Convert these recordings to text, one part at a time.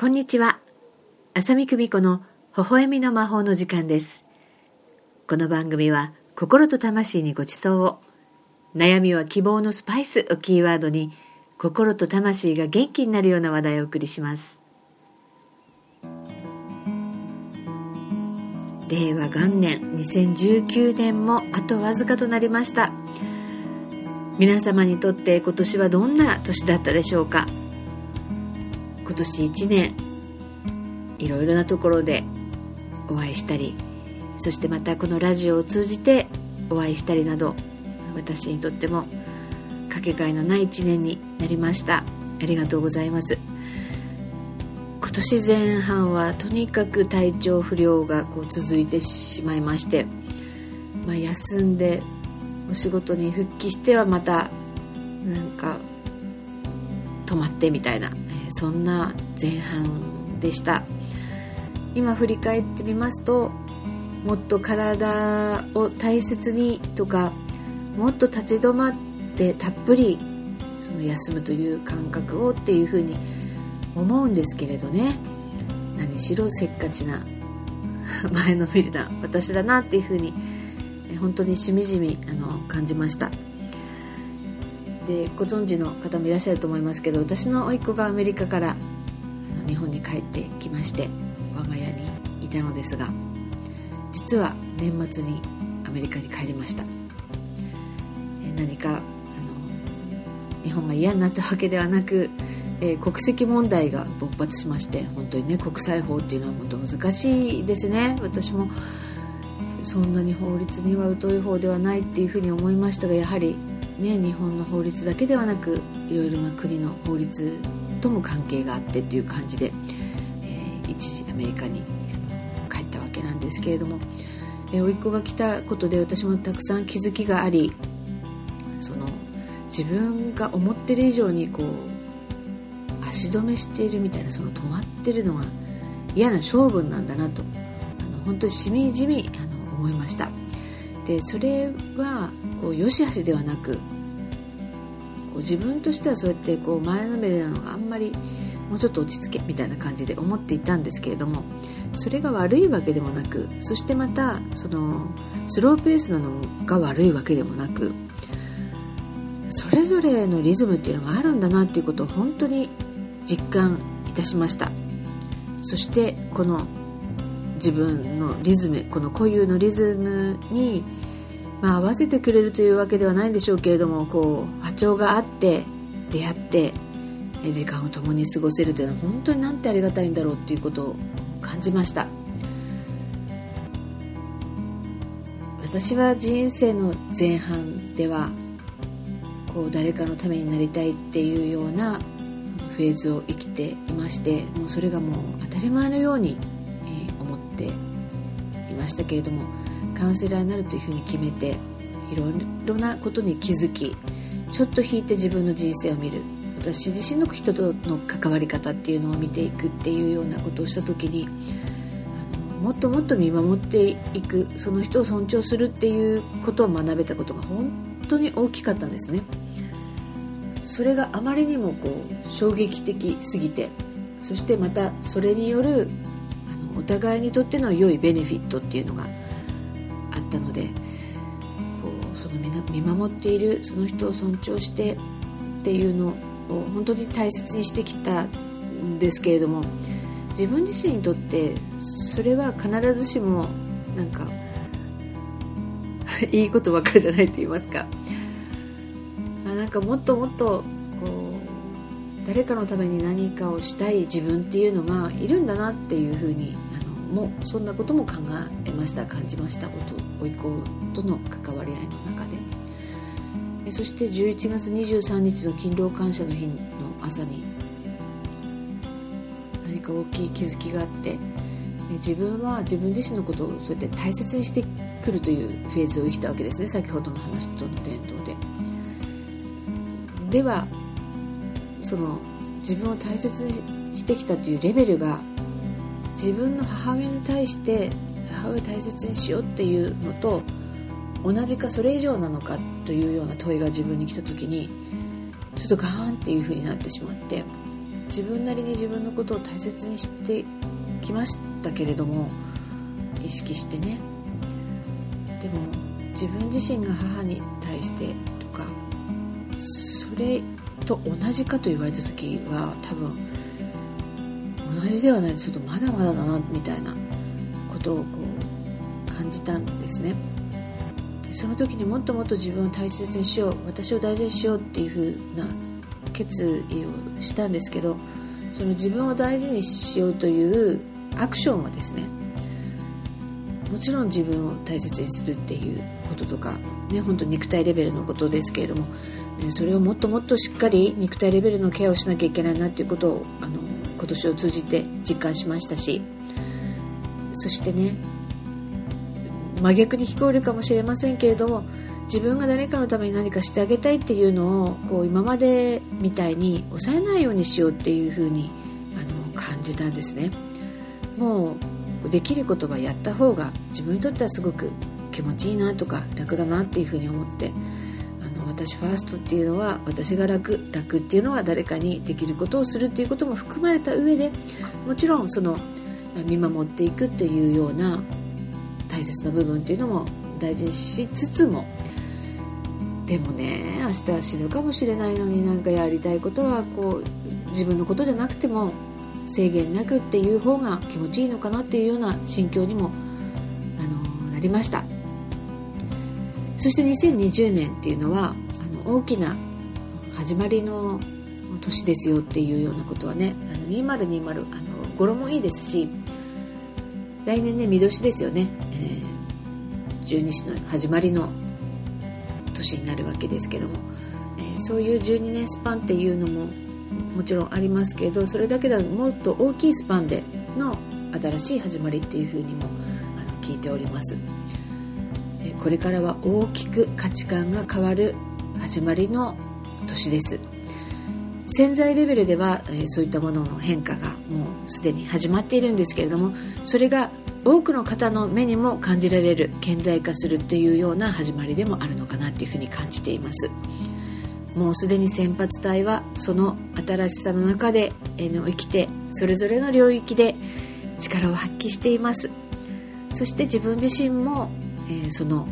こんにちは。浅見久美子の微笑みの魔法の時間です。この番組は心と魂にご馳走を。悩みは希望のスパイスをキーワードに心と魂が元気になるような話題をお送りします。令和元年2019年もあとわずかとなりました。皆様にとって今年はどんな年だったでしょうか？今年1年いろいろなところでお会いしたりそしてまたこのラジオを通じてお会いしたりなど私にとってもかけがえのない1年になりました。ありがとうございます。今年前半はとにかく体調不良がこう続いてしまいまして、まあ、休んでお仕事に復帰してはまたなんか止まってみたいなそんな前半でした。今振り返ってみますともっと体を大切にとかもっと立ち止まってたっぷりその休むという感覚をっていうふうに思うんですけれどね。何しろせっかちな 前のめりな私だなっていうふうに本当にしみじみあの感じました。でご存知の方もいらっしゃると思いますけど私の甥っ子がアメリカから日本に帰ってきまして我が家にいたのですが実は年末にアメリカに帰りました。何かあの日本が嫌になったわけではなく、えー、国籍問題が勃発しまして本当にね国際法っていうのは本当難しいですね。私もそんなに法律には疎い方ではないっていうふうに思いましたがやはりね、日本の法律だけではなくいろいろな国の法律とも関係があってっていう感じで、えー、一時アメリカに帰ったわけなんですけれども、えー、甥っ子が来たことで私もたくさん気づきがありその自分が思ってる以上にこう足止めしているみたいなその止まってるのが嫌な勝負なんだなとあの本当にしみじみあの思いました。でそれはこう良し悪しではなく自分としてはそうやってこう前のめりなのがあんまりもうちょっと落ち着けみたいな感じで思っていたんですけれどもそれが悪いわけでもなくそしてまたそのスローペースなのが悪いわけでもなくそれぞれのリズムっていうのがあるんだなっていうことを本当に実感いたしました。そしてこの自分のリズムこの固有のリズムにまあ、合わせてくれるというわけではないんでしょうけれどもこう波長があって出会って時間を共に過ごせるというのは本当になんてありがたいんだろうっていうことを感じました。私は人生の前半ではこう誰かのためになりたいっていうようなフェーズを生きていましてもうそれがもう当たり前のように、思っていましたけれどもカウンセラーになるというふうに決めていろいろなことに気づきちょっと引いて自分の人生を見る。私自身の人との関わり方っていうのを見ていくっていうようなことをした時にもっともっと見守っていくその人を尊重するっていうことを学べたことが本当に大きかったんですね。それがあまりにもこう衝撃的すぎてそしてまたそれによるあのお互いにとっての良いベネフィットっていうのがったのでこうその見守っているその人を尊重してっていうのを本当に大切にしてきたんですけれども自分自身にとってそれは必ずしもなんか いいことばかりじゃないって言いますか。あなんかもっともっとこう誰かのために何かをしたい自分っていうのがいるんだなっていうふうにもそんなことも考えました感じましたおいっ子との関わり合いの中で。そして11月23日の勤労感謝の日の朝に何か大きい気づきがあって自分は自分自身のことをそうやって大切にしてくるというフェーズを生きたわけですね先ほどの話との連動で。ではその自分を大切にしてきたというレベルが自分の母親に対して母親を大切にしようっていうのと同じかそれ以上なのかというような問いが自分に来た時にちょっとガーンっていう風になってしまって自分なりに自分のことを大切にしてきましたけれども意識してね。でも自分自身が母に対してとかそれと同じかと言われた時は多分同じではないちょっとまだまだだなみたいなことをこう感じたんですね。でその時にもっともっと自分を大切にしよう私を大事にしようっていう風な決意をしたんですけどその自分を大事にしようというアクションはですねもちろん自分を大切にするっていうこととかね本当肉体レベルのことですけれども、ね、それをもっともっとしっかり肉体レベルのケアをしなきゃいけないなっていうことをあの今年を通じて実感しましたしそしてね真逆に聞こえるかもしれませんけれども自分が誰かのために何かしてあげたいっていうのをこう今までみたいに抑えないようにしようっていうふうにあの感じたんですね。もうできることはやった方が自分にとってはすごく気持ちいいなとか楽だなっていうふうに思って私ファーストっていうのは私が楽楽っていうのは誰かにできることをするっていうことも含まれた上でもちろんその見守っていくというような大切な部分っていうのも大事にしつつもでもね明日は死ぬかもしれないのになんかやりたいことはこう自分のことじゃなくても制限なくっていう方が気持ちいいのかなっていうような心境にもあのなりました。そして2020年っていうのは大きな始まりの年ですよっていうようなことはねあの2020あの語呂もいいですし来年ね見年ですよね、えー、十二支の始まりの年になるわけですけども、えー、そういう12年スパンっていうのももちろんありますけどそれだけではもっと大きいスパンでの新しい始まりっていうふうにもあの聞いております、これからは大きく価値観が変わる始まりの年です。潜在レベルでは、えー、そういったものの変化がもうすでに始まっているんですけれどもそれが多くの方の目にも感じられる顕在化するというような始まりでもあるのかなっていうふうに感じています。もうすでに先発隊はその新しさの中で生きてそれぞれの領域で力を発揮しています。そして自分自身も、えー、その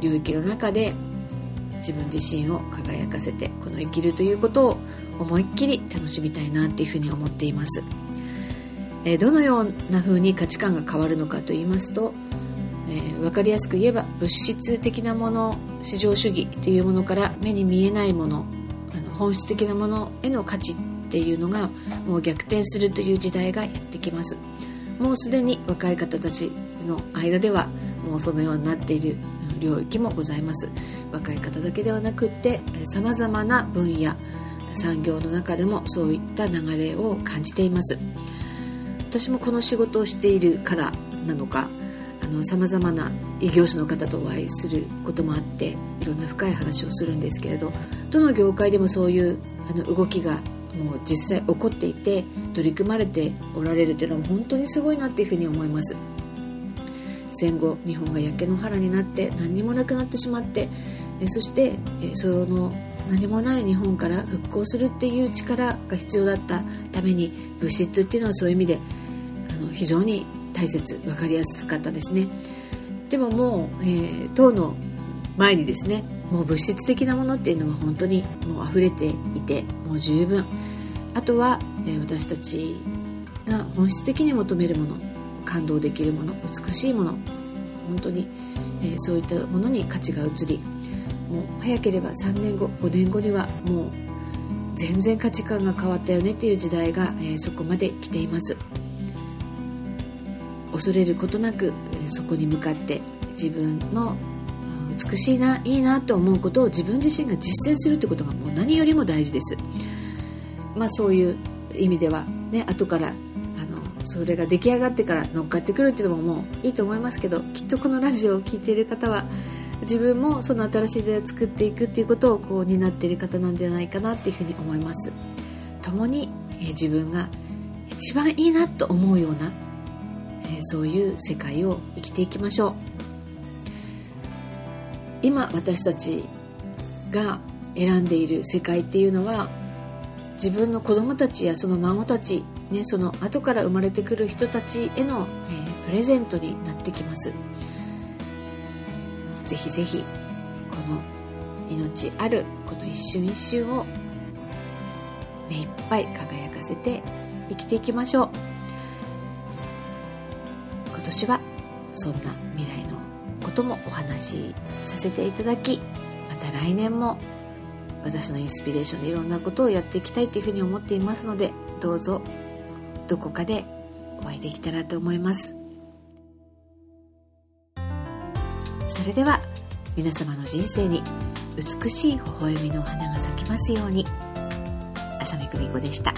領域の中で自分自身を輝かせてこの生きるということを思いっきり楽しみたいなっていうふうに思っています。えどのような風に価値観が変わるのかと言いますと、えー、分かりやすく言えば物質的なもの市場主義というものから目に見えないものあの本質的なものへの価値っていうのがもう逆転するという時代がやってきますもうすでに若い方たちの間ではもうそのようになっている領域もございます。若い方だけではなくってさまざまな分野産業の中でもそういった流れを感じています。私もこの仕事をしているからなのかさまざまな異業種の方とお会いすることもあっていろんな深い話をするんですけれどどの業界でもそういうあの動きがもう実際起こっていて取り組まれておられるというのは本当にすごいなっていうふうに思います。戦後日本が焼け野原になって何にもなくなってしまってそしてその何もない日本から復興するっていう力が必要だったために物質っていうのはそういう意味であの非常に大切分かりやすかったですね。でももう、えー、党の前にですねもう物質的なものっていうのは本当にもう溢れていてもう十分。あとは、えー、私たちが本質的に求めるもの。感動できるもの美しいもの本当に、えー、そういったものに価値が移りもう早ければ3年後5年後にはもう全然価値観が変わったよねっていう時代が、えー、そこまで来ています。恐れることなくえそこに向かって自分の美しいないいなと思うことを自分自身が実践するってことがもう何よりも大事です。まあそういう意味ではね後からそれが出来上がってから乗っかってくるっていうのももういいと思いますけどきっとこのラジオを聴いている方は自分もその新しい時代を作っていくっていうことをこう担っている方なんじゃないかなっていうふうに思います。共に、え、自分が一番いいなと思うようなえそういう世界を生きていきましょう今私たちが選んでいる世界っていうのは自分の子供たちやその孫たち、ね、その後から生まれてくる人たちへの、えー、プレゼントになってきます。ぜひぜひこの命あるこの一瞬一瞬を目いっぱい輝かせて生きていきましょう。今年はそんな未来のこともお話しさせていただきまた来年も私のインスピレーションでいろんなことをやっていきたいというふうに思っていますのでどうぞどこかでお会いできたらと思いますそれでは皆様の人生に美しい微笑みの花が咲きますように浅見久美子でした。